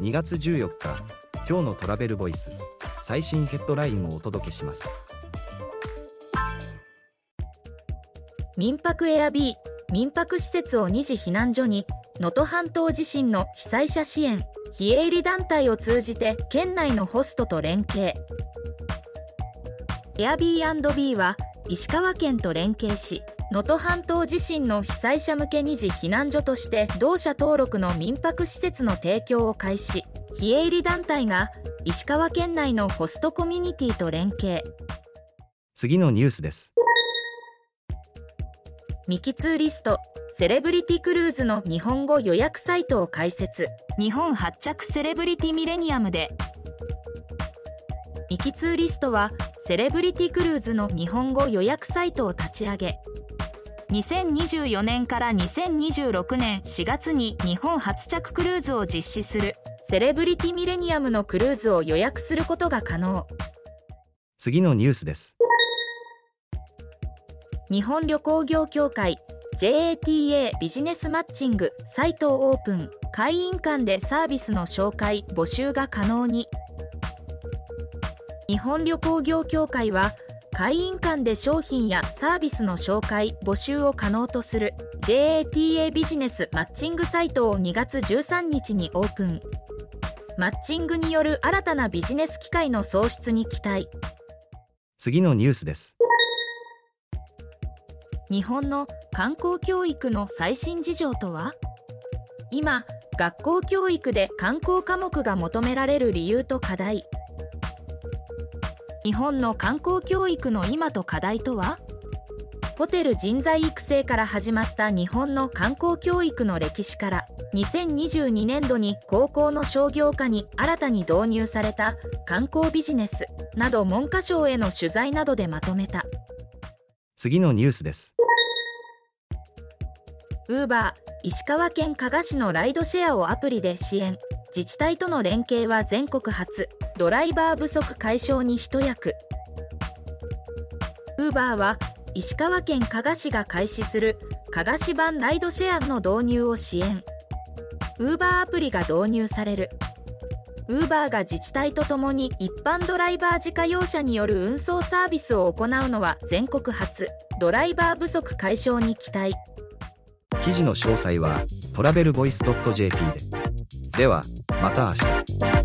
2月14日今日のトラベルボイス最新ヘッドラインをお届けします。民泊エアビー民泊施設を2次避難所に能登半島地震の被災者支援非営利団体を通じて県内のホストと連携。エアビービーは石川県と連携し能登半島地震の被災者向け二次避難所として同社登録の民泊施設の提供を開始。非営利団体が石川県内のホストコミュニティと連携。次のニュースですミキツーリストセレブリティクルーズの日本語予約サイトを開設。日本発着セレブリティミレニアムで。ミキツーリストはセレブリティクルーズの日本語予約サイトを立ち上げ。2024年から2026年4月に日本初着クルーズを実施するセレブリティミレニアムのクルーズを予約することが可能次のニュースです。日本旅行業協会 JATA ビジネスマッチングサイトをオープン会員間でサービスの紹介募集が可能に。日本旅行業協会は会員間で商品やサービスの紹介募集を可能とする JATA ビジネスマッチングサイトを2月13日にオープン。マッチングによる新たなビジネス機会の創出に期待。次のニュースです。日本の観光教育の最新事情とは？今学校教育で観光科目が求められる理由と課題日本の観光教育の今と課題とは？ホテル人材育成から始まった日本の観光教育の歴史から2022年度に高校の商業科に新たに導入された観光ビジネスなど文科省への取材などでまとめた。次のニュースです。ウーバー石川県加賀市のライドシェアをアプリで支援自治体との連携は全国初。ドライバー不足解消に一役。ウーバーは石川県加賀市が開始する。加賀市版ライドシェアの導入を支援。ウーバーアプリが導入される。ウーバーが自治体とともに一般ドライバー自家用車による運送サービスを行うのは全国初。ドライバー不足解消に期待。記事の詳細はトラベルボイス .jp で。ではまた明日。